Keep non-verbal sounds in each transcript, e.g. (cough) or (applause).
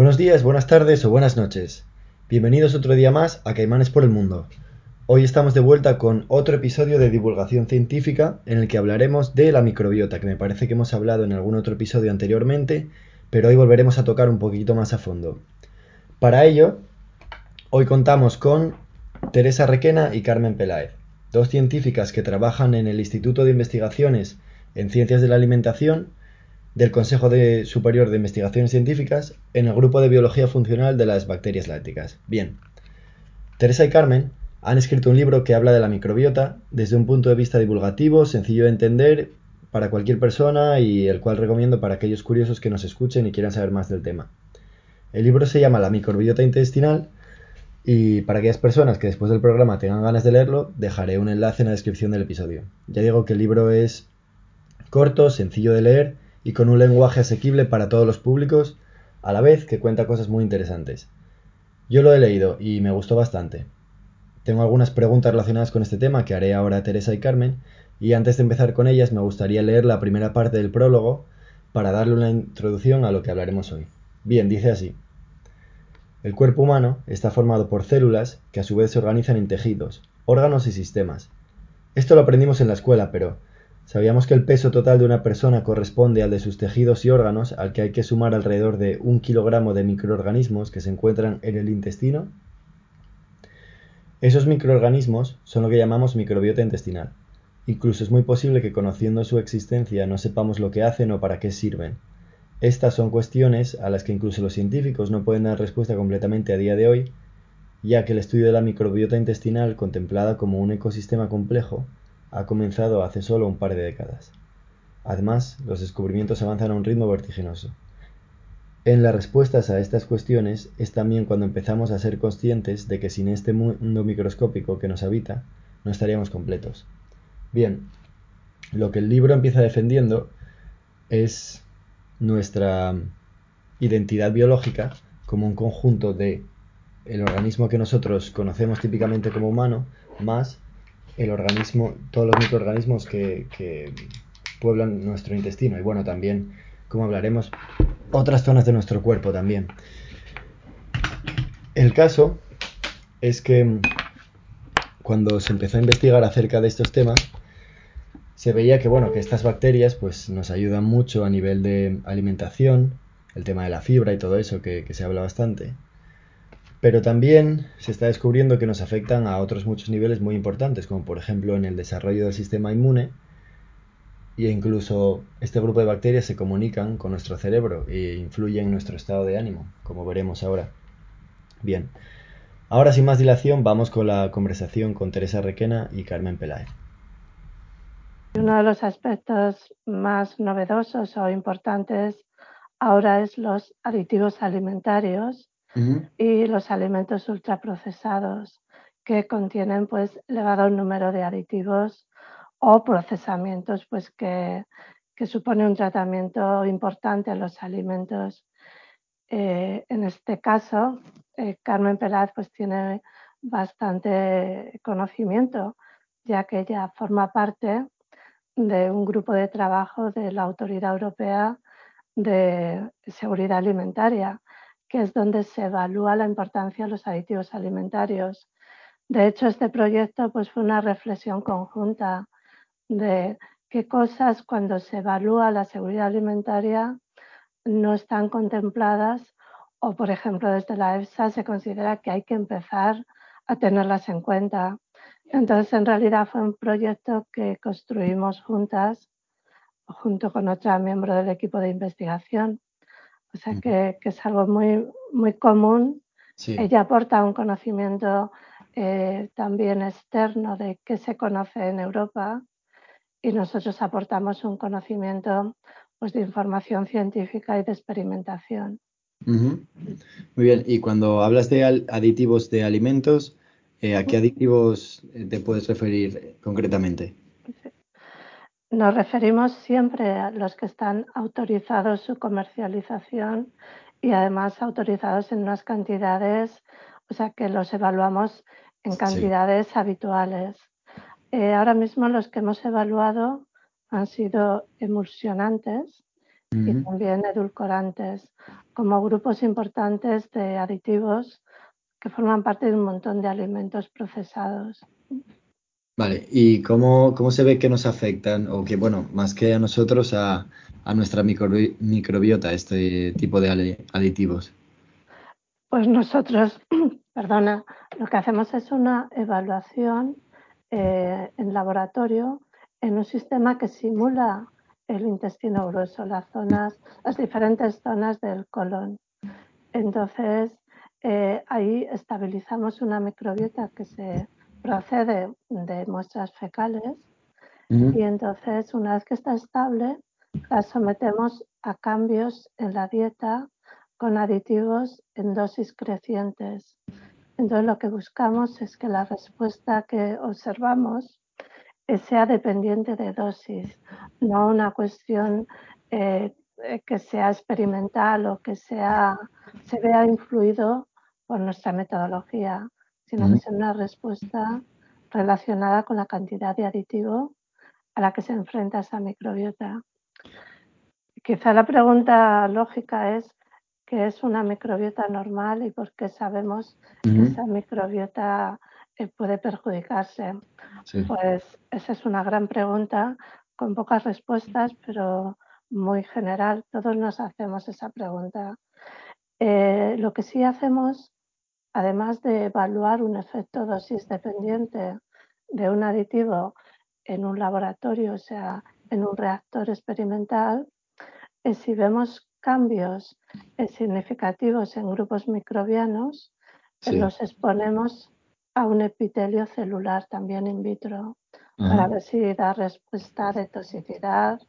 Buenos días, buenas tardes o buenas noches. Bienvenidos otro día más a Caimanes por el Mundo. Hoy estamos de vuelta con otro episodio de divulgación científica en el que hablaremos de la microbiota, que me parece que hemos hablado en algún otro episodio anteriormente, pero hoy volveremos a tocar un poquito más a fondo. Para ello, hoy contamos con Teresa Requena y Carmen Peláez, dos científicas que trabajan en el Instituto de Investigaciones en Ciencias de la Alimentación del Consejo de Superior de Investigaciones Científicas en el grupo de Biología Funcional de las Bacterias Lácticas. Bien, Teresa y Carmen han escrito un libro que habla de la microbiota desde un punto de vista divulgativo, sencillo de entender para cualquier persona y el cual recomiendo para aquellos curiosos que nos escuchen y quieran saber más del tema. El libro se llama La microbiota intestinal y para aquellas personas que después del programa tengan ganas de leerlo, dejaré un enlace en la descripción del episodio. Ya digo que el libro es corto, sencillo de leer y con un lenguaje asequible para todos los públicos, a la vez que cuenta cosas muy interesantes. Yo lo he leído y me gustó bastante. Tengo algunas preguntas relacionadas con este tema que haré ahora a Teresa y Carmen, y antes de empezar con ellas me gustaría leer la primera parte del prólogo para darle una introducción a lo que hablaremos hoy. Bien, dice así. El cuerpo humano está formado por células que a su vez se organizan en tejidos, órganos y sistemas. Esto lo aprendimos en la escuela, pero ¿Sabíamos que el peso total de una persona corresponde al de sus tejidos y órganos, al que hay que sumar alrededor de un kilogramo de microorganismos que se encuentran en el intestino? Esos microorganismos son lo que llamamos microbiota intestinal. Incluso es muy posible que conociendo su existencia no sepamos lo que hacen o para qué sirven. Estas son cuestiones a las que incluso los científicos no pueden dar respuesta completamente a día de hoy, ya que el estudio de la microbiota intestinal, contemplada como un ecosistema complejo, ha comenzado hace solo un par de décadas. Además, los descubrimientos avanzan a un ritmo vertiginoso. En las respuestas a estas cuestiones es también cuando empezamos a ser conscientes de que sin este mundo microscópico que nos habita, no estaríamos completos. Bien, lo que el libro empieza defendiendo es nuestra identidad biológica como un conjunto de el organismo que nosotros conocemos típicamente como humano, más el organismo, todos los microorganismos que, pueblan nuestro intestino y bueno, también, como hablaremos, otras zonas de nuestro cuerpo también. El caso es que cuando se empezó a investigar acerca de estos temas, se veía que bueno, que estas bacterias pues nos ayudan mucho a nivel de alimentación, el tema de la fibra y todo eso que se habla bastante, pero también se está descubriendo que nos afectan a otros muchos niveles muy importantes, como por ejemplo en el desarrollo del sistema inmune, e incluso este grupo de bacterias se comunican con nuestro cerebro e influyen en nuestro estado de ánimo, como veremos ahora. Bien, ahora sin más dilación vamos con la conversación con Teresa Requena y Carmen Peláez. Uno de los aspectos más novedosos o importantes ahora es los aditivos alimentarios y los alimentos ultraprocesados que contienen pues elevado número de aditivos o procesamientos pues que, que supone un tratamiento importante a los alimentos. Eh, en este caso, eh, Carmen Peláez pues tiene bastante conocimiento, ya que ella forma parte de un grupo de trabajo de la Autoridad Europea de Seguridad Alimentaria, que es donde se evalúa la importancia de los aditivos alimentarios. De hecho, este proyecto pues, fue una reflexión conjunta de qué cosas cuando se evalúa la seguridad alimentaria no están contempladas o, por ejemplo, desde la EFSA se considera que hay que empezar a tenerlas en cuenta. Entonces, en realidad fue un proyecto que construimos juntas, junto con otra miembro del equipo de investigación. O sea que, es algo muy, muy común. Ella aporta un conocimiento eh, también externo de qué se conoce en Europa y nosotros aportamos un conocimiento pues, de información científica y de experimentación. Muy bien, y cuando hablas de aditivos de alimentos, eh, ¿a qué aditivos eh, te puedes referir concretamente? Nos referimos siempre a los que están autorizados su comercialización y además autorizados en unas cantidades, o sea que los evaluamos en cantidades habituales. Eh, ahora mismo los que hemos evaluado han sido emulsionantes y también edulcorantes, como grupos importantes de aditivos que forman parte de un montón de alimentos procesados. Vale, ¿y cómo, cómo se ve que nos afectan, o que, bueno, más que a nosotros, a, nuestra microbiota este tipo de aditivos? Pues nosotros, (clears throat) perdona, lo que hacemos es una evaluación eh, en laboratorio en un sistema que simula el intestino grueso, las zonas, las diferentes zonas del colon. Entonces, eh, ahí estabilizamos una microbiota que se procede de muestras fecales y entonces una vez que está estable la sometemos a cambios en la dieta con aditivos en dosis crecientes. Entonces lo que buscamos es que la respuesta que observamos sea dependiente de dosis, no una cuestión eh, que sea experimental o que sea, se vea influido por nuestra metodología, sino que sea una respuesta relacionada con la cantidad de aditivo a la que se enfrenta esa microbiota. Quizá la pregunta lógica es qué es una microbiota normal y por qué sabemos que esa microbiota eh, puede perjudicarse. Pues esa es una gran pregunta con pocas respuestas, pero muy general. Todos nos hacemos esa pregunta. Eh, lo que sí hacemos, además de evaluar un efecto dosis dependiente de un aditivo en un laboratorio, o sea, en un reactor experimental, es si vemos cambios significativos en grupos microbianos, los exponemos a un epitelio celular también in vitro para ver si da respuesta de toxicidad,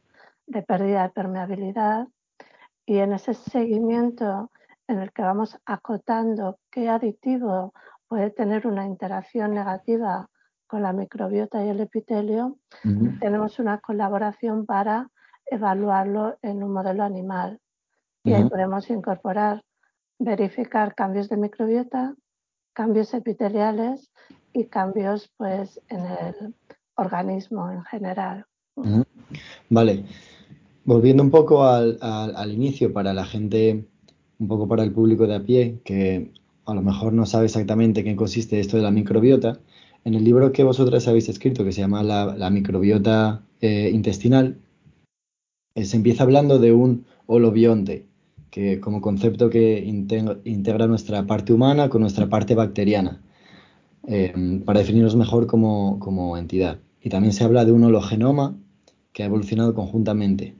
de pérdida de permeabilidad. Y en ese seguimiento en el que vamos acotando qué aditivo puede tener una interacción negativa con la microbiota y el epitelio, tenemos una colaboración para evaluarlo en un modelo animal. Y ahí podemos incorporar, verificar cambios de microbiota, cambios epiteliales y cambios pues, en el organismo en general. Vale. Volviendo un poco al, al, inicio, para la gente, un poco para el público de a pie, que a lo mejor no sabe exactamente qué consiste esto de la microbiota, en el libro que vosotras habéis escrito, que se llama La, microbiota eh, intestinal, eh, se empieza hablando de un holobionte, que como concepto que integra, nuestra parte humana con nuestra parte bacteriana, eh, para definirnos mejor como, entidad. Y también se habla de un hologenoma que ha evolucionado conjuntamente.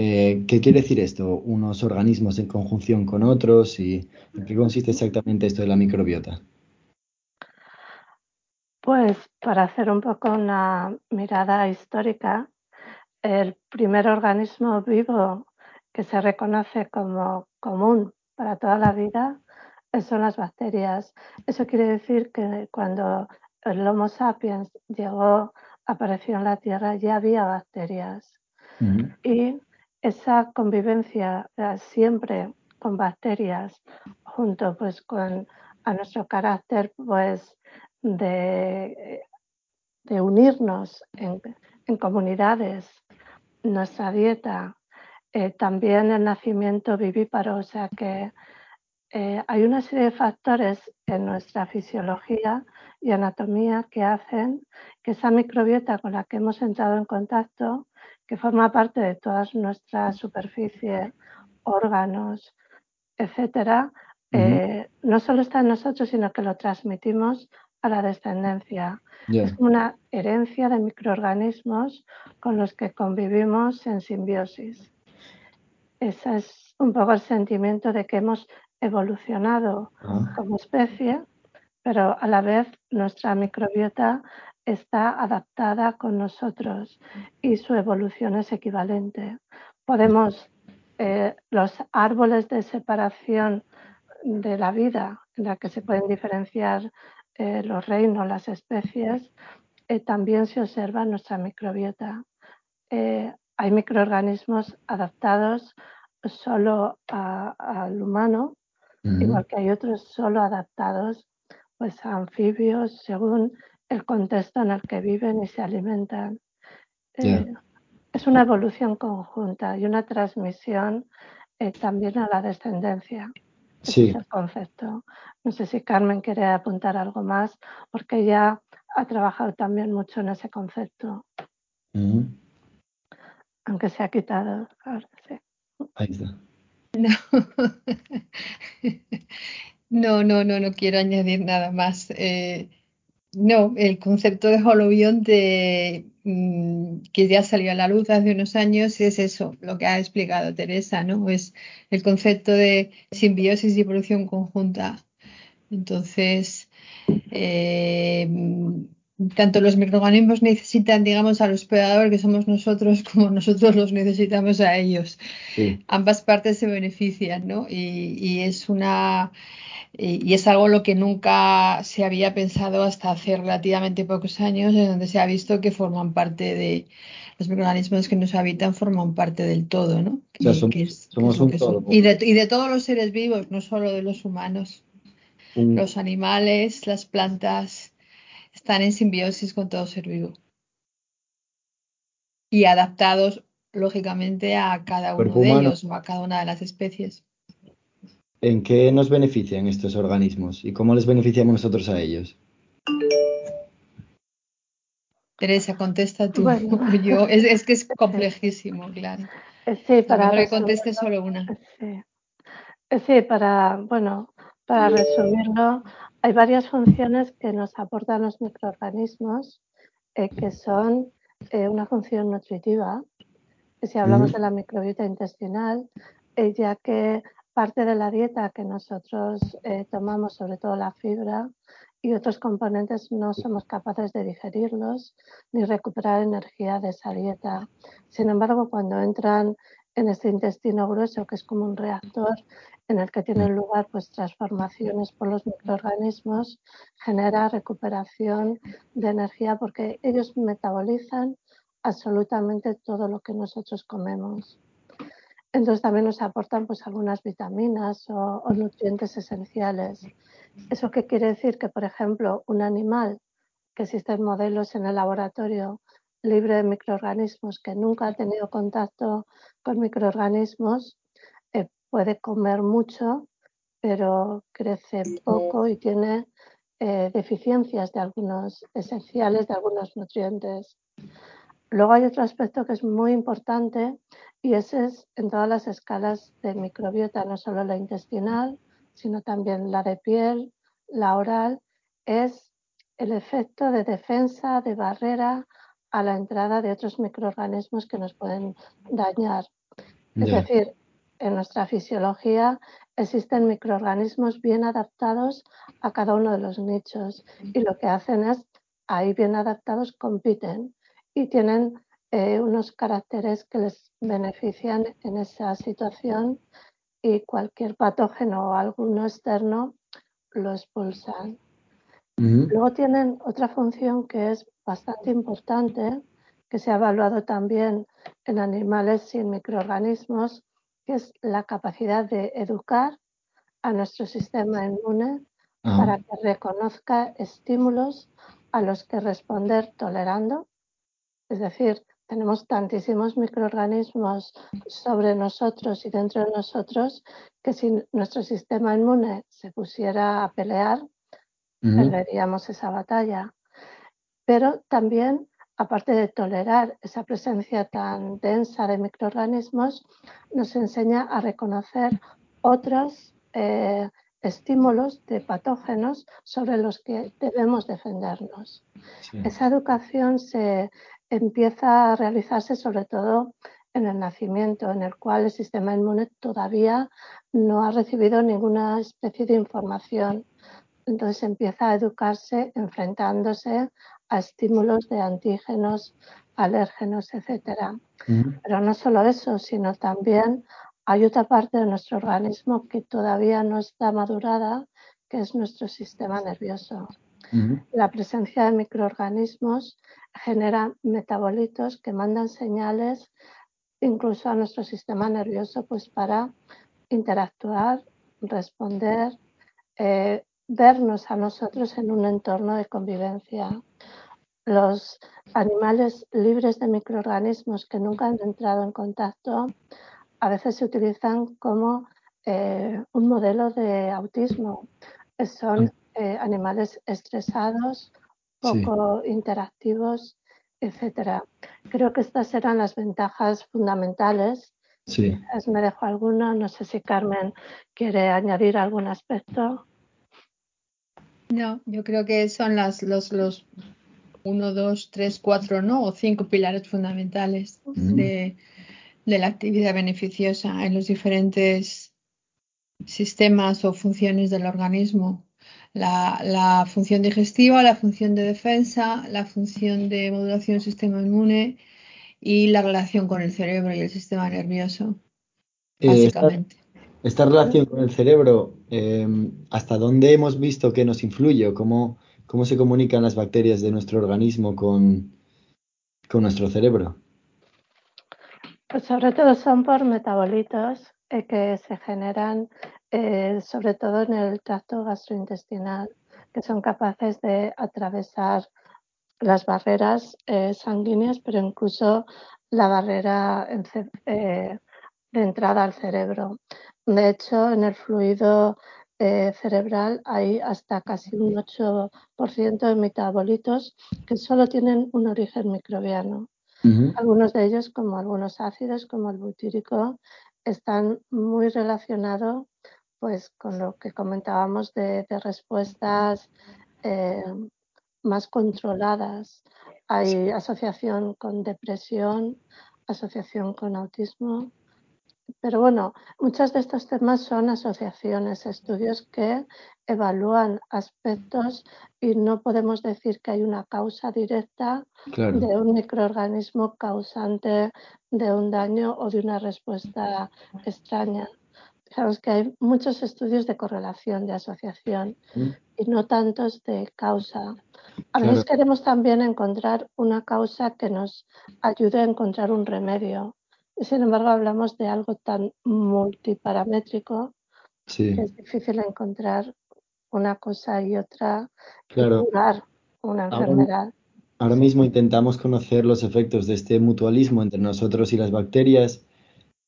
Eh, ¿Qué quiere decir esto? Unos organismos en conjunción con otros y en qué consiste exactamente esto de la microbiota. Pues para hacer un poco una mirada histórica, el primer organismo vivo que se reconoce como común para toda la vida son las bacterias. Eso quiere decir que cuando el Homo sapiens llegó, apareció en la Tierra, ya había bacterias. Y esa convivencia siempre con bacterias, junto pues con a nuestro carácter pues de, de unirnos en, en comunidades, nuestra dieta, eh, también el nacimiento vivíparo, o sea que eh, hay una serie de factores en nuestra fisiología y anatomía que hacen que esa microbiota con la que hemos entrado en contacto, que forma parte de toda nuestra superficie, órganos, etcétera, eh, no solo está en nosotros, sino que lo transmitimos a la descendencia. Es una herencia de microorganismos con los que convivimos en simbiosis. Ese es un poco el sentimiento de que hemos evolucionado ah. como especie, pero a la vez nuestra microbiota está adaptada con nosotros y su evolución es equivalente. podemos, eh, los árboles de separación de la vida, en la que se pueden diferenciar eh, los reinos, las especies, eh, también se observa en nuestra microbiota. hay microorganismos adaptados solo al humano, igual que hay otros solo adaptados pues, a anfibios según el contexto en el que viven y se alimentan. es una evolución conjunta y una transmisión también a la descendencia. Sí. es el concepto. No sé si Carmen quiere apuntar algo más, porque ella ha trabajado también mucho en ese concepto. Aunque se ha quitado. Ahí está. (laughs) No. no, no, no, quiero añadir nada más. Eh, no, el concepto de holobionte mm, que ya salió a la luz hace unos años es eso, lo que ha explicado Teresa, ¿no? Es el concepto de simbiosis y evolución conjunta. Entonces, eh, tanto los microorganismos necesitan, digamos, al hospedador que somos nosotros, como nosotros los necesitamos a ellos. Ambas partes se benefician, ¿no? y es una y, es algo lo que nunca se había pensado hasta hace relativamente pocos años, en donde se ha visto que forman parte de los microorganismos que nos habitan, forman parte del todo, ¿no? somos un todo. Y de, y de, todos los seres vivos, no solo de los humanos. Los animales, las plantas, están en simbiosis con todo ser vivo. Y adaptados, lógicamente, a cada uno de ellos o a cada una de las especies. ¿En qué nos benefician estos organismos y cómo les beneficiamos nosotros a ellos? Teresa, contesta tú. (laughs) Yo, es, que es (laughs) complejísimo, claro. Sí, para que conteste solo una. Sí. para, bueno, para resumirlo, hay varias funciones que nos aportan los microorganismos, eh, que son eh, una función nutritiva, si hablamos de la microbiota intestinal, eh, ya que parte de la dieta que nosotros eh, tomamos, sobre todo la fibra y otros componentes, no somos capaces de digerirlos ni recuperar energía de esa dieta. Sin embargo, cuando entran en este intestino grueso, que es como un reactor en el que tienen lugar pues, transformaciones por los microorganismos, genera recuperación de energía porque ellos metabolizan absolutamente todo lo que nosotros comemos. Entonces también nos aportan pues algunas vitaminas o, nutrientes esenciales. ¿Eso qué quiere decir? Que, por ejemplo, un animal que existen modelos en el laboratorio libre de microorganismos que nunca ha tenido contacto con microorganismos eh, puede comer mucho, pero crece poco y tiene eh, deficiencias de algunos esenciales, de algunos nutrientes. Luego hay otro aspecto que es muy importante y ese es en todas las escalas de microbiota, no solo la intestinal, sino también la de piel, la oral, es el efecto de defensa, de barrera a la entrada de otros microorganismos que nos pueden dañar. Es decir, en nuestra fisiología existen microorganismos bien adaptados a cada uno de los nichos y lo que hacen es, ahí bien adaptados, compiten y tienen eh, unos caracteres que les benefician en esa situación y cualquier patógeno o alguno externo lo expulsan. Luego tienen otra función que es bastante importante, que se ha evaluado también en animales sin microorganismos, que es la capacidad de educar a nuestro sistema inmune ah. para que reconozca estímulos a los que responder tolerando es decir, tenemos tantísimos microorganismos sobre nosotros y dentro de nosotros que si nuestro sistema inmune se pusiera a pelear, perderíamos esa batalla. Pero también, aparte de tolerar esa presencia tan densa de microorganismos, nos enseña a reconocer otros eh, estímulos de patógenos sobre los que debemos defendernos. Esa educación se empieza a realizarse sobre todo en el nacimiento, en el cual el sistema inmune todavía no ha recibido ninguna especie de información. Entonces empieza a educarse enfrentándose a estímulos de antígenos alérgenos, etcétera. Pero no solo eso, sino también hay otra parte de nuestro organismo que todavía no está madurada, que es nuestro sistema nervioso. La presencia de microorganismos genera metabolitos que mandan señales incluso a nuestro sistema nervioso pues para interactuar, responder, eh, vernos a nosotros en un entorno de convivencia. Los animales libres de microorganismos que nunca han entrado en contacto a veces se utilizan como eh, un modelo de autismo. Son eh, animales estresados, poco interactivos, etcétera. Creo que estas eran las ventajas fundamentales. Sí. Me dejo alguna, no sé si Carmen quiere añadir algún aspecto. No, yo creo que son las, los, los uno, dos, tres, cuatro, ¿no? O cinco pilares fundamentales de, de la actividad beneficiosa en los diferentes sistemas o funciones del organismo. La, la, función digestiva, la función de defensa, la función de modulación del sistema inmune y la relación con el cerebro y el sistema nervioso, eh, básicamente. Esta relación con el cerebro, em, ¿hasta dónde hemos visto que nos influye? ¿Cómo, cómo se comunican las bacterias de nuestro organismo con, con nuestro cerebro? Pues sobre todo son por metabolitos eh, que se generan eh, sobre todo en el tracto gastrointestinal, que son capaces de atravesar las barreras eh, sanguíneas, pero incluso la barrera de entrada al cerebro. De hecho, en el fluido eh, cerebral hay hasta casi un 8% de metabolitos que solo tienen un origen microbiano. Algunos de ellos, como algunos ácidos, como el butírico, están muy relacionados pues, con lo que comentábamos de, respuestas eh, más controladas. Hay asociación con depresión, asociación con autismo, pero bueno, muchos de estos temas son asociaciones, estudios que evalúan aspectos y no podemos decir que hay una causa directa de un microorganismo causante de un daño o de una respuesta extraña. Fijaros que hay muchos estudios de correlación, de asociación mm. y no tantos de causa. A veces queremos también encontrar una causa que nos ayude a encontrar un remedio sin embargo, hablamos de algo tan multiparamétrico que es difícil encontrar una cosa y otra claro. curar una enfermedad. Ahora, mismo intentamos conocer los efectos de este mutualismo entre nosotros y las bacterias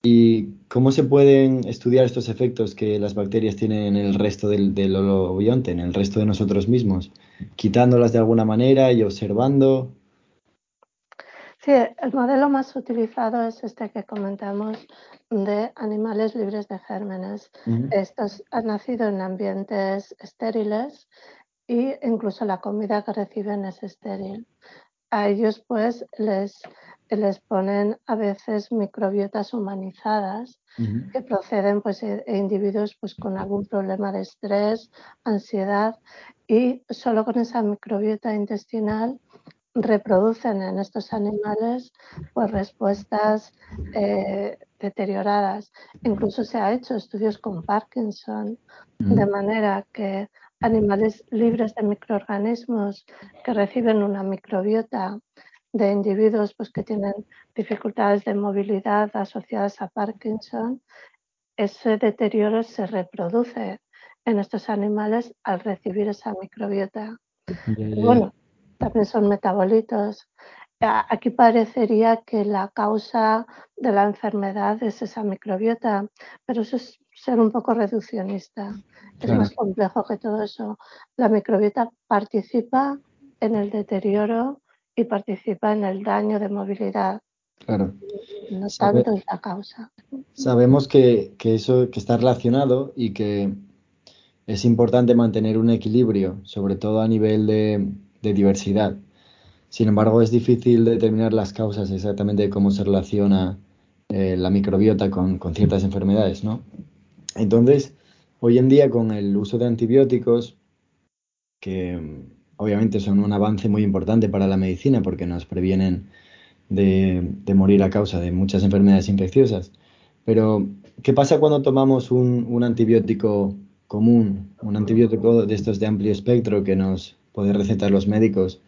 y cómo se pueden estudiar estos efectos que las bacterias tienen en el resto del, del holobionte, en el resto de nosotros mismos, quitándolas de alguna manera y observando. Sí, el modelo más utilizado es este que comentamos de animales libres de gérmenes. Estos han nacido en ambientes estériles e incluso la comida que reciben es estéril. A ellos pues les, les ponen a veces microbiotas humanizadas que proceden pues de individuos pues con algún problema de estrés, ansiedad y solo con esa microbiota intestinal reproducen en estos animales pues, respuestas eh, deterioradas. Incluso se ha hecho estudios con Parkinson, de manera que animales libres de microorganismos que reciben una microbiota de individuos pues, que tienen dificultades de movilidad asociadas a Parkinson, ese deterioro se reproduce en estos animales al recibir esa microbiota. Bueno, también son metabolitos. Aquí parecería que la causa de la enfermedad es esa microbiota, pero eso es ser un poco reduccionista. Es más complejo que todo eso. La microbiota participa en el deterioro y participa en el daño de movilidad. Claro. No tanto es la causa. Sabemos que, que, eso que está relacionado y que es importante mantener un equilibrio, sobre todo a nivel de, de diversidad. Sin embargo, es difícil determinar las causas exactamente de cómo se relaciona eh, la microbiota con, ciertas enfermedades, ¿no? Entonces, hoy en día con el uso de antibióticos, que obviamente son un avance muy importante para la medicina porque nos previenen de, morir a causa de muchas enfermedades infecciosas. Pero, ¿qué pasa cuando tomamos un, antibiótico común, un antibiótico de estos de amplio espectro que nos pueden recetar los médicos?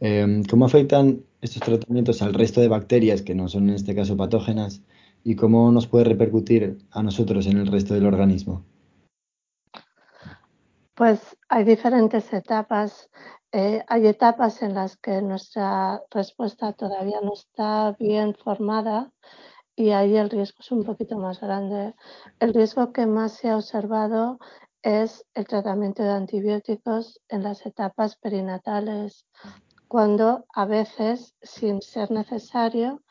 Em, ¿Cómo afectan estos tratamientos al resto de bacterias que no son en este caso patógenas y cómo nos puede repercutir a nosotros en el resto del organismo? Pues hay diferentes etapas. Eh, hay etapas en las que nuestra respuesta todavía no está bien formada y ahí el riesgo es un poquito más grande. El riesgo que más se ha observado es el tratamiento de antibióticos en las etapas perinatales, cuando a veces, sin ser necesario,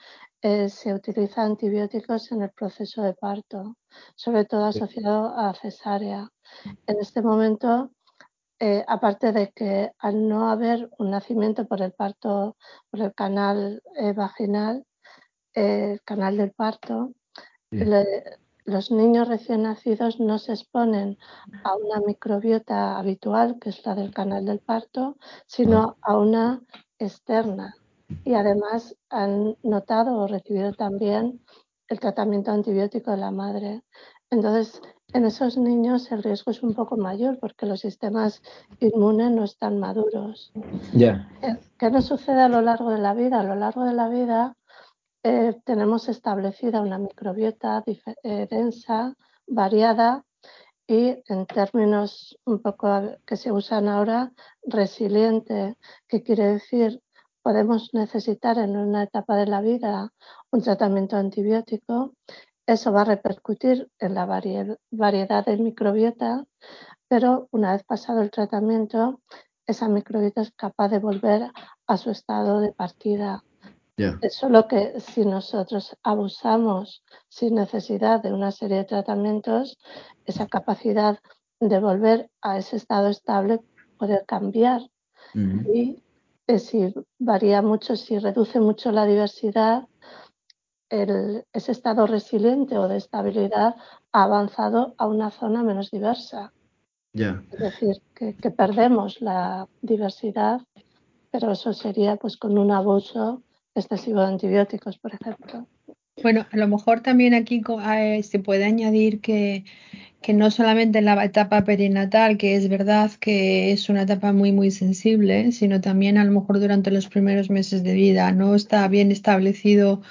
eh, se utiliza antibióticos en el proceso de parto, sobre todo asociado a cesárea. En este momento, eh, aparte de que al no haber un nacimiento por el parto, por el canal eh, vaginal, el canal del parto, los niños recién nacidos no se exponen a una microbiota habitual, que es la del canal del parto, sino a una externa. Y además han notado o recibido también el tratamiento antibiótico de la madre. Entonces, en esos niños el riesgo es un poco mayor porque los sistemas inmunes no están maduros. ¿Qué nos sucede a lo largo de la vida? A lo largo de la vida eh, tenemos establecida una microbiota eh, densa, variada y en términos un poco que se usan ahora, resiliente, que quiere decir podemos necesitar en una etapa de la vida un tratamiento antibiótico, eso va a repercutir en la variedad de microbiota, pero una vez pasado el tratamiento, esa microbiota es capaz de volver a su estado de partida es solo que si nosotros abusamos sin necesidad de una serie de tratamientos, esa capacidad de volver a ese estado estable puede cambiar. Y eh, si varía mucho, si reduce mucho la diversidad, ese estado resiliente o de estabilidad ha avanzado a una zona menos diversa. Es decir, que, que, perdemos la diversidad, pero eso sería pues con un abuso excesivo de antibióticos, por ejemplo. Bueno, a lo mejor también aquí eh, se puede añadir que, que, no solamente en la etapa perinatal, que es verdad que es una etapa muy, muy sensible, sino también a lo mejor durante los primeros meses de vida. No está bien establecido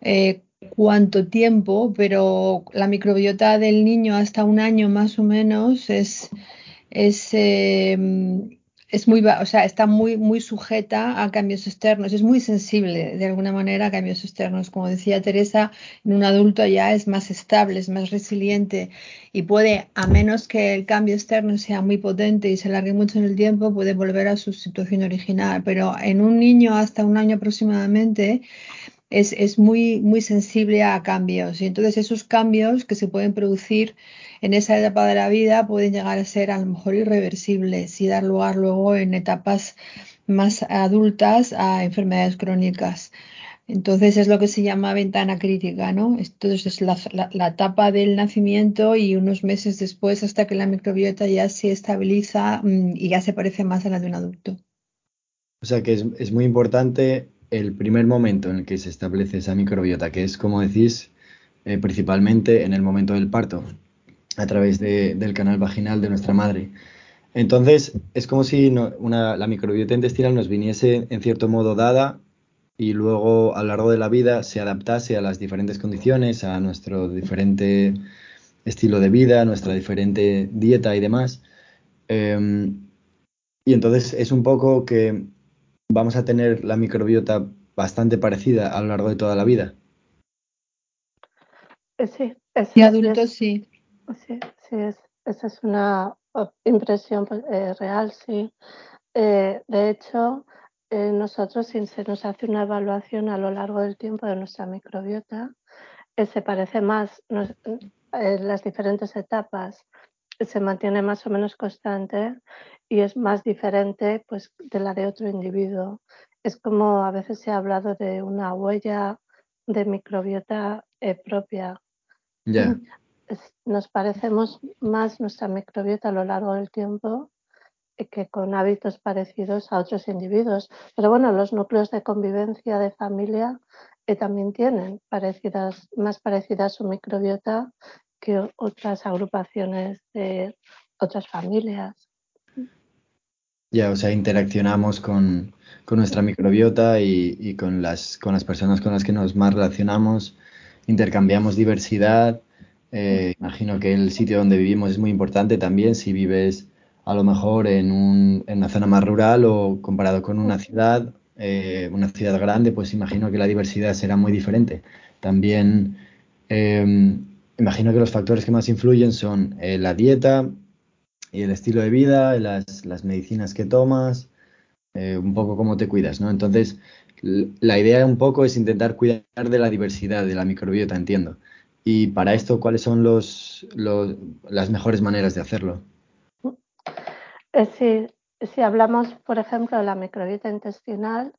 eh, cuánto tiempo, pero la microbiota del niño hasta un año más o menos es, es eh, es muy, o sea, está muy, muy sujeta a cambios externos, es muy sensible de alguna manera a cambios externos. Como decía Teresa, en un adulto ya es más estable, es más resiliente y puede, a menos que el cambio externo sea muy potente y se alargue mucho en el tiempo, puede volver a su situación original. Pero en un niño hasta un año aproximadamente, es, es, muy, muy sensible a cambios. Y entonces esos cambios que se pueden producir en esa etapa de la vida pueden llegar a ser a lo mejor irreversibles y dar lugar luego en etapas más adultas a enfermedades crónicas. Entonces es lo que se llama ventana crítica, ¿no? Entonces es la, etapa del nacimiento y unos meses después hasta que la microbiota ya se estabiliza mm, y ya se parece más a la de un adulto. O sea que es, es muy importante el primer momento en el que se establece esa microbiota, que es, como decís, eh, principalmente en el momento del parto, a través del canal vaginal de nuestra madre. Entonces, es como si la microbiota intestinal nos viniese en cierto modo dada y luego a lo largo de la vida se adaptase a las diferentes condiciones, a nuestro diferente estilo de vida, a nuestra diferente dieta y demás. Em, y entonces es un poco que vamos a tener la microbiota bastante parecida a lo largo de toda la vida. Eh, sí, y adultos sí. Sí, sí, esa es una impresión pues, eh, real, sí. Eh, de hecho, nosotros, si se nos hace una evaluación a lo largo del tiempo de nuestra microbiota, se parece más en las diferentes etapas se mantiene más o menos constante y es más diferente pues, de la de otro individuo. Es como a veces se ha hablado de una huella de microbiota eh, propia. (laughs) nos parecemos más nuestra microbiota a lo largo del tiempo que con hábitos parecidos a otros individuos. Pero bueno, los núcleos de convivencia de familia eh, también tienen parecidas, más parecidas su microbiota que otras agrupaciones de otras familias. Ya, o sea, interaccionamos con, nuestra microbiota y, con, las, con las personas con las que nos más relacionamos, intercambiamos diversidad. Eh, imagino que el sitio donde vivimos es muy importante también, si vives a lo mejor en, un, en una zona más rural o comparado con una ciudad, eh, una ciudad grande, pues imagino que la diversidad será muy diferente. También em, imagino que los factores que más influyen son eh, la dieta y el estilo de vida, las, las medicinas que tomas, eh, un poco cómo te cuidas, ¿no? Entonces, la idea un poco es intentar cuidar de la diversidad de la microbiota, entiendo. Y para esto, ¿cuáles son los, los las mejores maneras de hacerlo? Sí, si hablamos, por ejemplo, de la microbiota intestinal,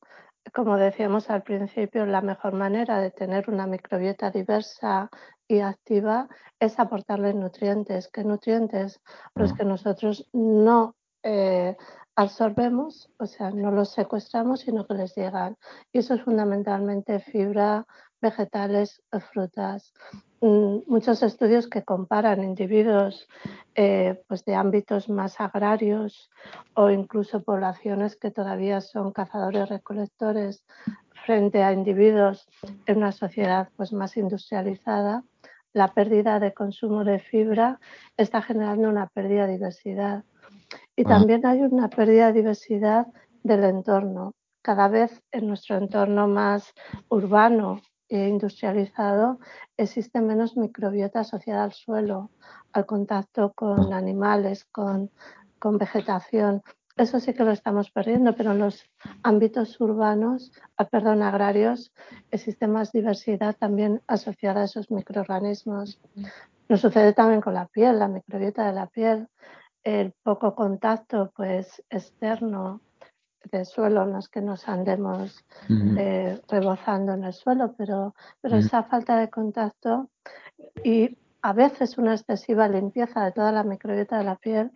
como decíamos al principio, la mejor manera de tener una microbiota diversa y activa es aportarle nutrientes. ¿Qué nutrientes? Los que nosotros no eh, absorbemos, o sea, no los secuestramos, sino que les llegan. Y eso es fundamentalmente fibra, vegetales, frutas. Mm, muchos estudios que comparan individuos eh, pues de ámbitos más agrarios o incluso poblaciones que todavía son cazadores recolectores frente a individuos en una sociedad pues más industrializada, la pérdida de consumo de fibra está generando una pérdida de diversidad. Y también hay una pérdida de diversidad del entorno. Cada vez en nuestro entorno más urbano industrializado existe menos microbiota asociada al suelo, al contacto con animales, con, con vegetación. Eso sí que lo estamos perdiendo, pero en los ámbitos urbanos, ah, perdón, agrarios, existe más diversidad también asociada a esos microorganismos. Nos sucede también con la piel, la microbiota de la piel, el poco contacto pues externo de suelo en los que nos andemos eh, rebozando en el suelo, pero, pero esa falta de contacto y a veces una excesiva limpieza de toda la microbiota de la piel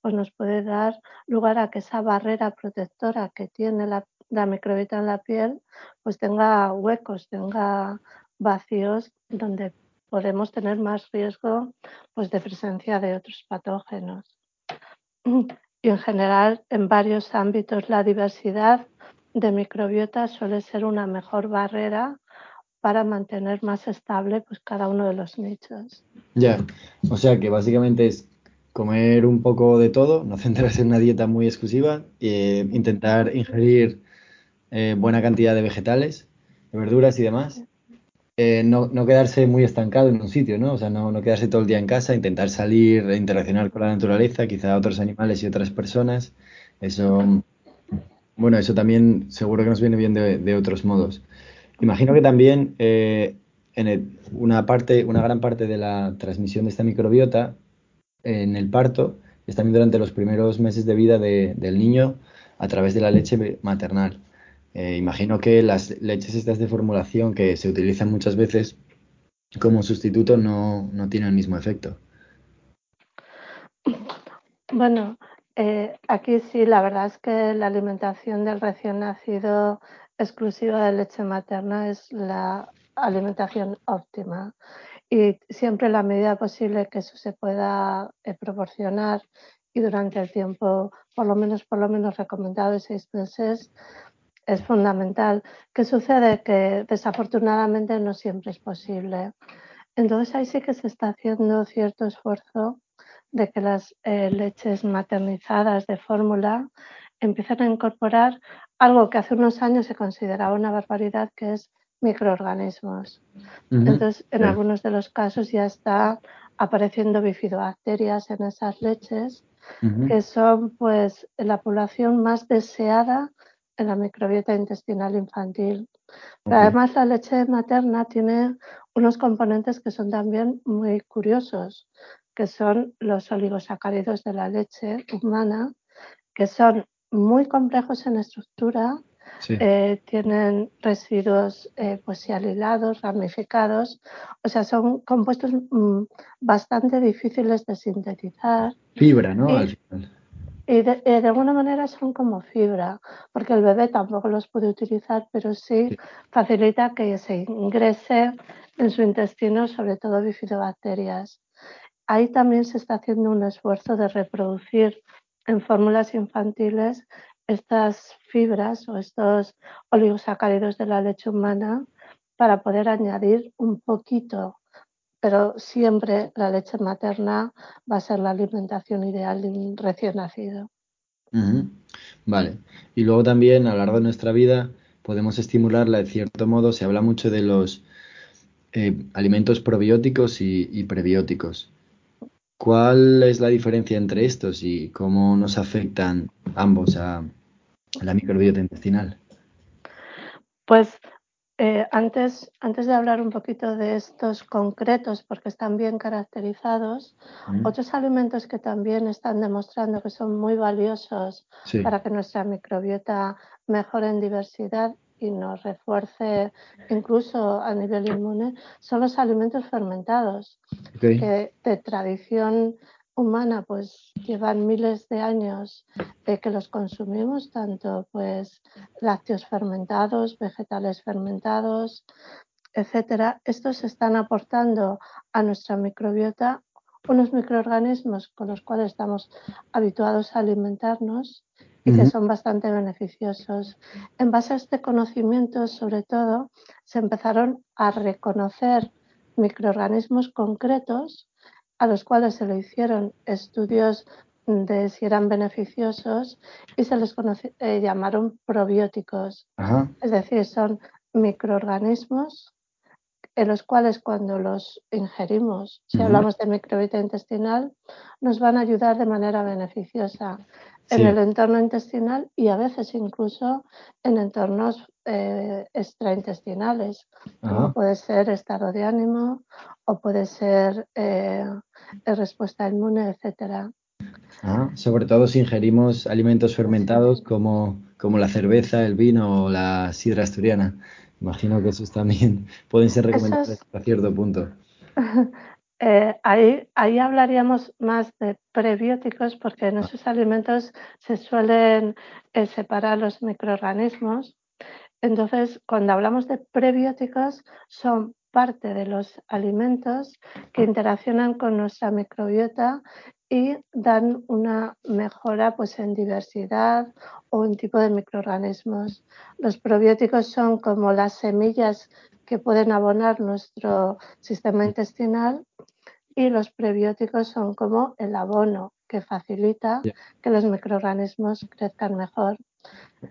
pues nos puede dar lugar a que esa barrera protectora que tiene la, la microbiota en la piel pues tenga huecos, tenga vacíos donde podemos tener más riesgo pues de presencia de otros patógenos y en general en varios ámbitos la diversidad de microbiota suele ser una mejor barrera para mantener más estable pues cada uno de los nichos. Ya, o sea que básicamente es comer un poco de todo, no centrarse en una dieta muy exclusiva, e intentar ingerir eh, buena cantidad de vegetales, de verduras y demás, eh, no, no, quedarse muy estancado en un sitio, ¿no? O sea, no, no, quedarse todo el día en casa, intentar salir, interaccionar con la naturaleza, quizá otros animales y otras personas. Eso, bueno, eso también seguro que nos viene bien de, otros modos. Imagino que también eh, en una parte, una gran parte de la transmisión de esta microbiota en el parto es también durante los primeros meses de vida del niño a través de la leche maternal. Eh, imagino que las leches estas de formulación que se utilizan muchas veces como sustituto no, no tienen el mismo efecto. Bueno, eh, aquí sí, la verdad es que la alimentación del recién nacido exclusiva de leche materna es la alimentación óptima y siempre en la medida posible que eso se pueda eh, proporcionar y durante el tiempo, por lo menos, por lo menos recomendado de seis meses, es fundamental. ¿Qué sucede? Que desafortunadamente no siempre es posible. Entonces ahí sí que se está haciendo cierto esfuerzo de que las eh, leches maternizadas de fórmula empiecen a incorporar algo que hace unos años se consideraba una barbaridad, que es microorganismos. Entonces, en algunos de los casos ya está apareciendo bifidobacterias en esas leches, que son pues la población más deseada en la microbiota intestinal infantil. además la leche materna tiene unos componentes que son también muy curiosos, que son los oligosacáridos de la leche humana, que son muy complejos en estructura, eh, tienen residuos eh, pues, ramificados, o sea, son compuestos mm, bastante difíciles de sintetizar. Fibra, ¿no? Al final Y de, alguna manera son como fibra, porque el bebé tampoco los puede utilizar, pero sí, facilita que se ingrese en su intestino, sobre todo bifidobacterias. Ahí también se está haciendo un esfuerzo de reproducir en fórmulas infantiles estas fibras o estos oligosacáridos de la leche humana para poder añadir un poquito pero siempre la leche materna va a ser la alimentación ideal de un recién nacido. Vale. Y luego también a lo largo de nuestra vida podemos estimularla de cierto modo. Se habla mucho de los eh, alimentos probióticos y, prebióticos. ¿Cuál es la diferencia entre estos y cómo nos afectan ambos a la microbiota intestinal? Pues eh, antes, antes de hablar un poquito de estos concretos, porque están bien caracterizados, otros alimentos que también están demostrando que son muy valiosos para que nuestra microbiota mejore en diversidad y nos refuerce incluso a nivel inmune, son los alimentos fermentados, que de tradición humana pues llevan miles de años de que los consumimos, tanto pues lácteos fermentados, vegetales fermentados, etcétera. Estos están aportando a nuestra microbiota unos microorganismos con los cuales estamos habituados a alimentarnos y que son bastante beneficiosos. En base a este conocimiento, sobre todo, se empezaron a reconocer microorganismos concretos a los cuales se le hicieron estudios de si eran beneficiosos y se les eh, llamaron probióticos. Es decir, son microorganismos en los cuales cuando los ingerimos, si hablamos de microbiota intestinal, nos van a ayudar de manera beneficiosa en el entorno intestinal y a veces incluso en entornos eh, extraintestinales, como puede ser estado de ánimo o puede ser eh, respuesta inmune, etcétera. Ah, sobre todo si ingerimos alimentos fermentados como, como la cerveza, el vino o la sidra asturiana. Imagino que esos también (laughs) pueden ser recomendables a cierto punto. (laughs) Eh, ahí, ahí hablaríamos más de prebióticos porque en ah. esos alimentos se suelen eh, separar los microorganismos. Entonces, cuando hablamos de prebióticos, son parte de los alimentos que interaccionan con nuestra microbiota y dan una mejora pues, en diversidad o en tipo de microorganismos. Los probióticos son como las semillas que pueden abonar nuestro sistema intestinal y los prebióticos son como el abono que facilita que los microorganismos crezcan mejor.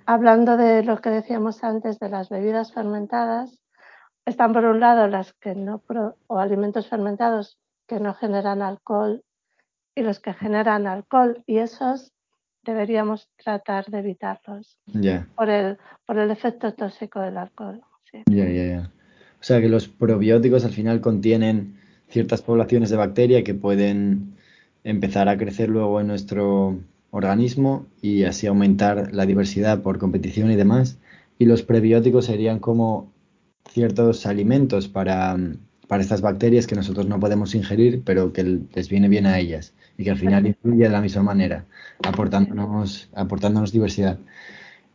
Hablando de lo que decíamos antes de las bebidas fermentadas, están por un lado las que no o alimentos fermentados que no generan alcohol y los que generan alcohol y esos deberíamos tratar de evitarlos por el por el efecto tóxico del alcohol. Ya, ya. O sea que los probióticos al final contienen ciertas poblaciones de bacteria que pueden empezar a crecer luego en nuestro organismo y así aumentar la diversidad por competición y demás. Y los prebióticos serían como ciertos alimentos para, para estas bacterias que nosotros no podemos ingerir, pero que les viene bien a ellas y que al final influye de la misma manera, aportándonos, aportándonos diversidad.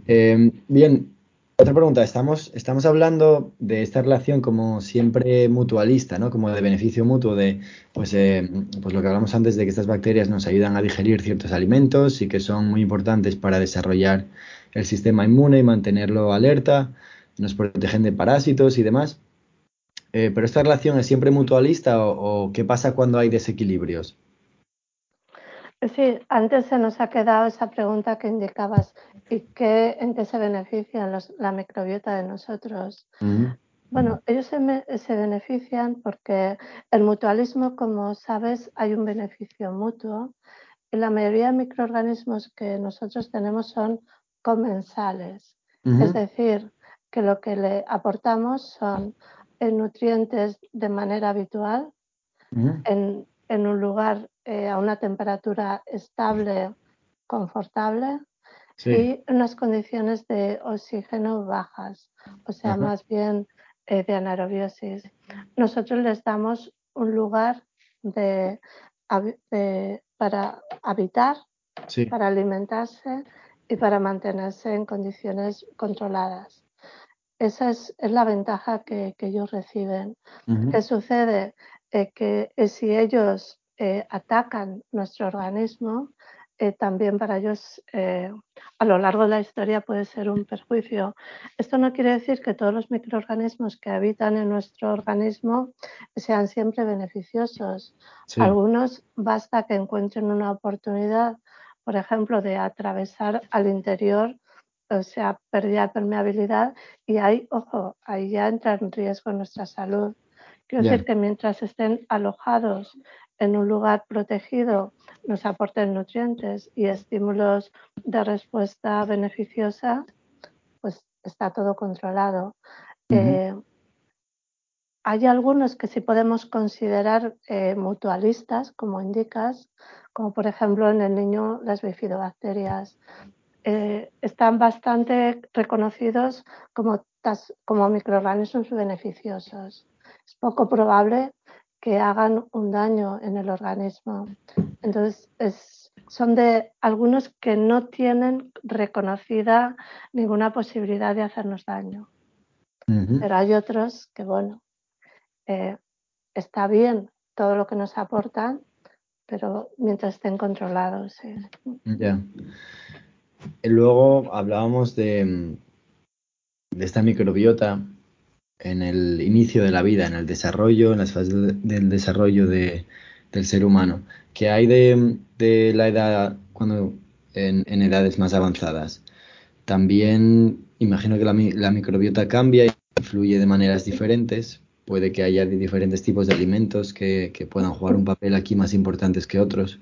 Eh, bien, otra pregunta, estamos, estamos hablando de esta relación como siempre mutualista, ¿no? Como de beneficio mutuo, de pues, eh, pues lo que hablamos antes de que estas bacterias nos ayudan a digerir ciertos alimentos y que son muy importantes para desarrollar el sistema inmune y mantenerlo alerta, nos protegen de parásitos y demás. Eh, pero esta relación es siempre mutualista o qué pasa cuando hay desequilibrios? Sí, antes se nos ha quedado esa pregunta que indicabas, ¿y qué, en qué se benefician la microbiota de nosotros? Bueno, ellos se, se, benefician porque el mutualismo, como sabes, hay un beneficio mutuo y la mayoría de microorganismos que nosotros tenemos son comensales, es decir, que lo que le aportamos son nutrientes de manera habitual en, en un lugar eh, a una temperatura estable, confortable y unas condiciones de oxígeno bajas, o sea, más bien eh, de anaerobiosis. Nosotros les damos un lugar de, para habitar para alimentarse y para mantenerse en condiciones controladas. Esa es, la ventaja que, ellos reciben. ¿Qué sucede? Eh, que eh, si ellos eh, atacan nuestro organismo, también para ellos a lo largo de la historia puede ser un perjuicio. Esto no quiere decir que todos los microorganismos que habitan en nuestro organismo sean siempre beneficiosos. Algunos basta que encuentren una oportunidad, por ejemplo, de atravesar al interior o sea, pérdida de permeabilidad y ahí, ojo, ahí ya entra en riesgo nuestra salud. Quiero decir que mientras estén alojados en un lugar protegido, nos aporten nutrientes y estímulos de respuesta beneficiosa, pues está todo controlado. Eh, hay algunos que sí podemos considerar eh, mutualistas, como indicas, como por ejemplo en el niño las bifidobacterias. Eh, están bastante reconocidos como, como microorganismos beneficiosos. Es poco probable que hagan un daño en el organismo. Entonces, son de algunos que no tienen reconocida ninguna posibilidad de hacernos daño. Pero hay otros que, bueno, eh, está bien todo lo que nos aportan, pero mientras estén controlados. Ya. Luego hablábamos de, de, esta microbiota en el inicio de la vida, en el desarrollo, en las fases del desarrollo de, del ser humano. ¿Qué hay de, de la edad cuando en, en, edades más avanzadas? También imagino que la, la microbiota cambia y influye de maneras diferentes. Puede que haya diferentes tipos de alimentos que, que puedan jugar un papel aquí más importantes que otros.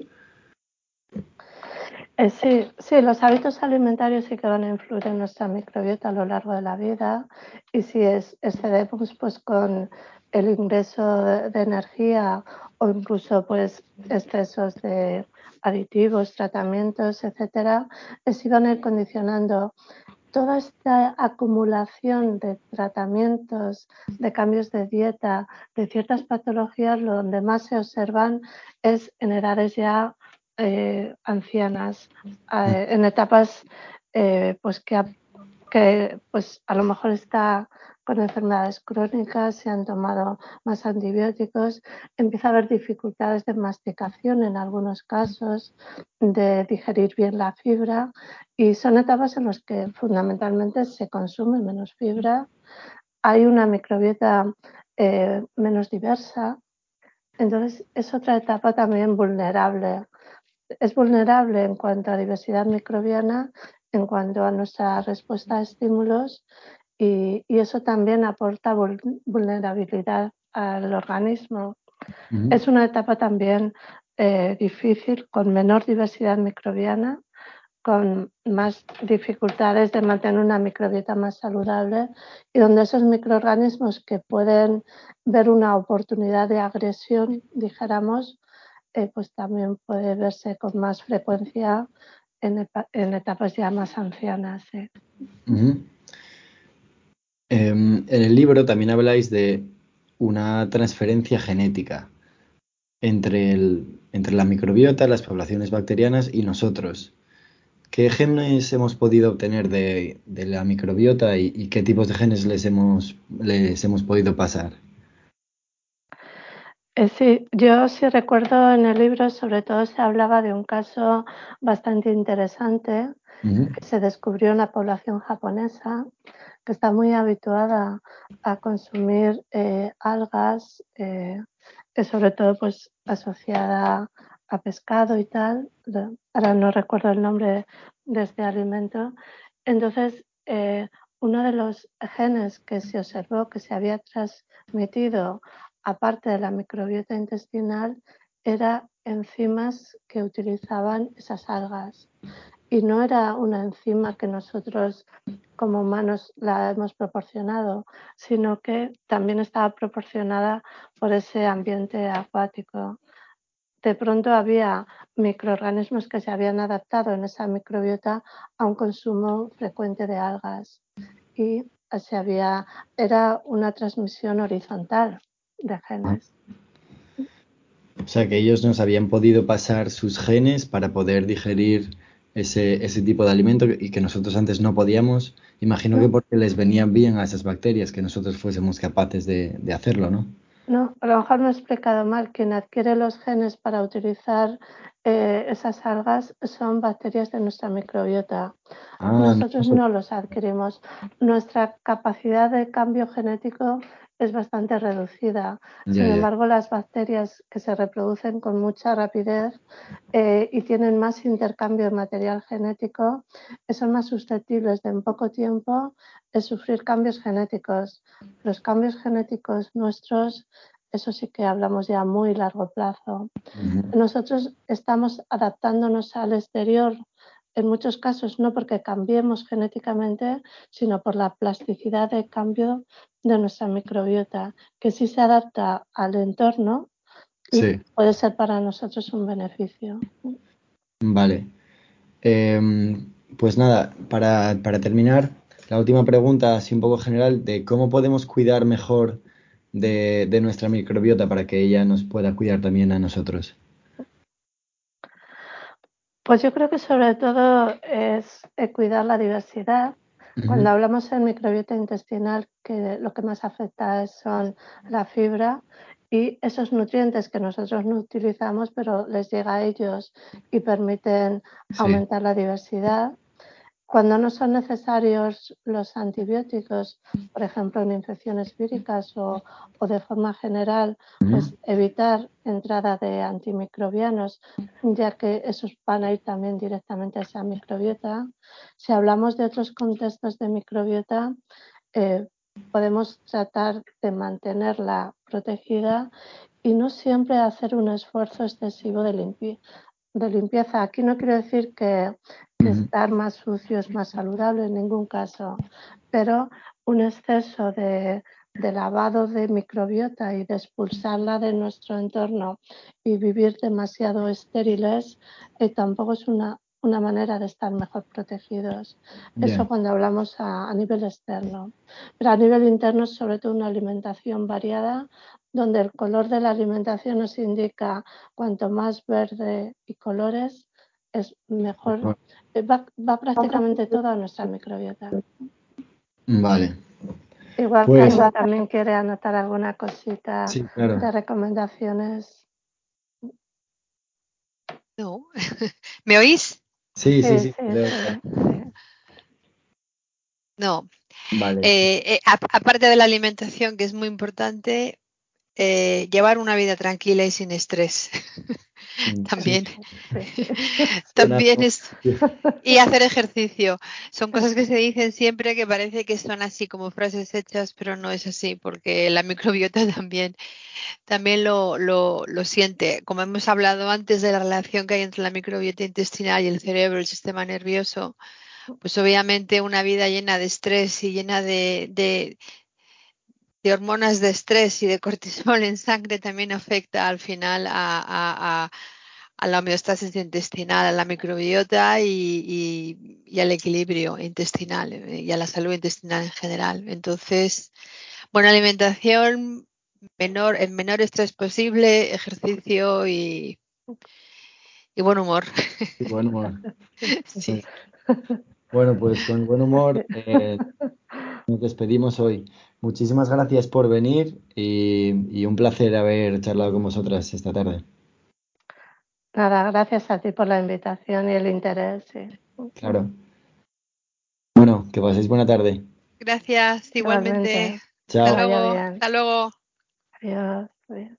Eh, sí, sí, los hábitos alimentarios sí que van a influir en nuestra microbiota a lo largo de la vida. Y si es, excedemos pues con el ingreso de, energía o incluso pues excesos de aditivos, tratamientos, etcétera, les iban a ir condicionando toda esta acumulación de tratamientos, de cambios de dieta, de ciertas patologías, lo donde más se observan es en edades ya eh, ancianas eh, en etapas eh, pues que, pues a lo mejor está con enfermedades crónicas, se han tomado más antibióticos, empieza a haber dificultades de masticación en algunos casos, de digerir bien la fibra y son etapas en las que fundamentalmente se consume menos fibra, hay una microbiota menos diversa, entonces es otra etapa también vulnerable es vulnerable en cuanto a diversidad microbiana, en cuanto a nuestra respuesta a estímulos y, eso también aporta vulnerabilidad al organismo. Es una etapa también eh, difícil, con menor diversidad microbiana, con más dificultades de mantener una microbiota más saludable y donde esos microorganismos que pueden ver una oportunidad de agresión, dijéramos, eh, pues también puede verse con más frecuencia en, etapas ya más ancianas. Em, en el libro también habláis de una transferencia genética entre, la microbiota, las poblaciones bacterianas y nosotros. ¿Qué genes hemos podido obtener de, la microbiota y, qué tipos de genes les hemos podido pasar? Eh, sí, yo sí recuerdo en el libro, sobre todo se hablaba de un caso bastante interesante que se descubrió en la población japonesa, que está muy habituada a consumir eh, algas, eh, sobre todo pues asociada a pescado y tal. Ahora no recuerdo el nombre de este alimento. Entonces, uno de los genes que se observó que se había transmitido aparte de la microbiota intestinal, eran enzimas que utilizaban esas algas. Y no era una enzima que nosotros como humanos la hemos proporcionado, sino que también estaba proporcionada por ese ambiente acuático. De pronto había microorganismos que se habían adaptado en esa microbiota a un consumo frecuente de algas y se había, era una transmisión horizontal de genes. O sea, que ellos nos habían podido pasar sus genes para poder digerir ese, ese tipo de alimento y que nosotros antes no podíamos. Imagino que porque les venían bien a esas bacterias que nosotros fuésemos capaces de, de hacerlo, ¿no? No, a lo mejor me he explicado mal. Quien adquiere los genes para utilizar eh, esas algas son bacterias de nuestra microbiota. Ah, nosotros no los adquirimos. Nuestra capacidad de cambio genético es bastante reducida. Sin embargo, las bacterias que se reproducen con mucha rapidez eh, y tienen más intercambio de material genético son más susceptibles de en poco tiempo de sufrir cambios genéticos. Los cambios genéticos nuestros eso sí que hablamos ya a muy largo plazo. Nosotros estamos adaptándonos al exterior en muchos casos no porque cambiemos genéticamente, sino por la plasticidad de cambio de nuestra microbiota, que sí se adapta al entorno y puede ser para nosotros un beneficio. Vale. Em, pues nada, para, para, terminar, la última pregunta, así un poco general, de cómo podemos cuidar mejor de, de nuestra microbiota para que ella nos pueda cuidar también a nosotros. Pues yo creo que sobre todo es eh, cuidar la diversidad. Cuando hablamos en microbiota intestinal, que lo que más afecta son la fibra y esos nutrientes que nosotros no utilizamos, pero les llega a ellos y permiten aumentar la diversidad. Cuando no son necesarios los antibióticos, por ejemplo en infecciones víricas o, de forma general, pues evitar entrada de antimicrobianos, ya que esos van a ir también directamente a esa microbiota. Si hablamos de otros contextos de microbiota, eh, podemos tratar de mantenerla protegida y no siempre hacer un esfuerzo excesivo de, de limpieza. Aquí no quiero decir que estar más sucio es más saludable en ningún caso, pero un exceso de, lavado de microbiota y de expulsarla de nuestro entorno y vivir demasiado estériles eh, tampoco es una, una, manera de estar mejor protegidos. Eso cuando hablamos a, a, nivel externo. Pero a nivel interno es sobre todo una alimentación variada donde el color de la alimentación nos indica cuanto más verde y colores es mejor, eh, va, va prácticamente toda nuestra microbiota. Vale. Igual que pues también quiere anotar alguna cosita de recomendaciones. No. (laughs) ¿Me oís? Sí, sí, sí. No. Vale. Eh, eh, aparte de la alimentación, que es muy importante, llevar una vida tranquila y sin estrés. Mm, (laughs) también. (laughs) también es. Y hacer ejercicio. Son cosas que se dicen siempre que parece que son así como frases hechas, pero no es así, porque la microbiota (laughs) también, también lo, lo, lo siente. Como hemos hablado antes de la relación que hay entre la microbiota intestinal y el cerebro, el sistema nervioso, pues obviamente una vida llena de estrés y llena de, de, de hormonas de estrés y de cortisol en sangre también afecta al final a, la homeostasis intestinal, a la microbiota y, al equilibrio intestinal eh, y a la salud intestinal en general. Entonces, buena alimentación, menor, el menor estrés posible, ejercicio y, buen humor. buen humor. (laughs) Bueno, pues con buen humor eh, nos despedimos hoy. Muchísimas gracias por venir y, un placer haber charlado con vosotras esta tarde. Nada, gracias a ti por la invitación y el interés. Claro. Bueno, que paséis buena tarde. Gracias, igualmente. Chao. Hasta luego. Hasta luego. Adiós.